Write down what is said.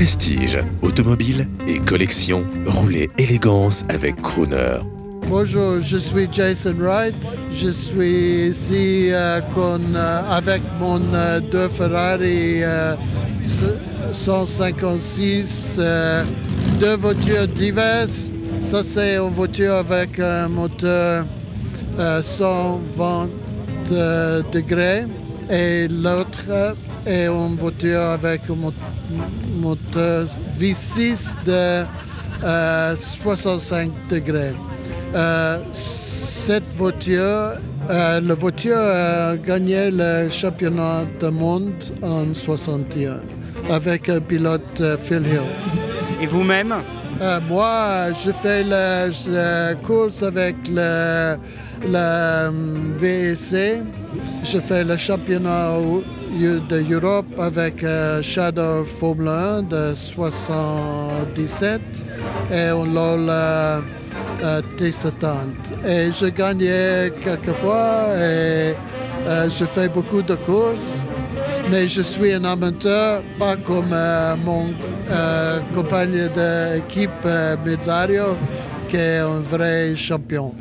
prestige, automobile et collection, roulez élégance avec Crooner. Bonjour, je suis Jason Wright. Je suis ici euh, euh, avec mon euh, deux Ferrari 156, deux voitures diverses. Ça, c'est une voiture avec un moteur 120 degrés et l'autre est une voiture avec un moteur V6 de 65 degrés. Euh, cette voiture, euh, la voiture a gagné le championnat du monde en 61 avec un pilote euh, Phil Hill. Et vous-même? Moi, je fais la, course avec le, le VSC. Je fais le championnat d'Europe avec Shadow Formula 1 de 77 et on l'a euh, T70. Et je gagnais quelquefois et euh, je fais beaucoup de courses, mais je suis un amateur, pas comme euh, mon compagnon d'équipe Mezzario, qui est un vrai champion.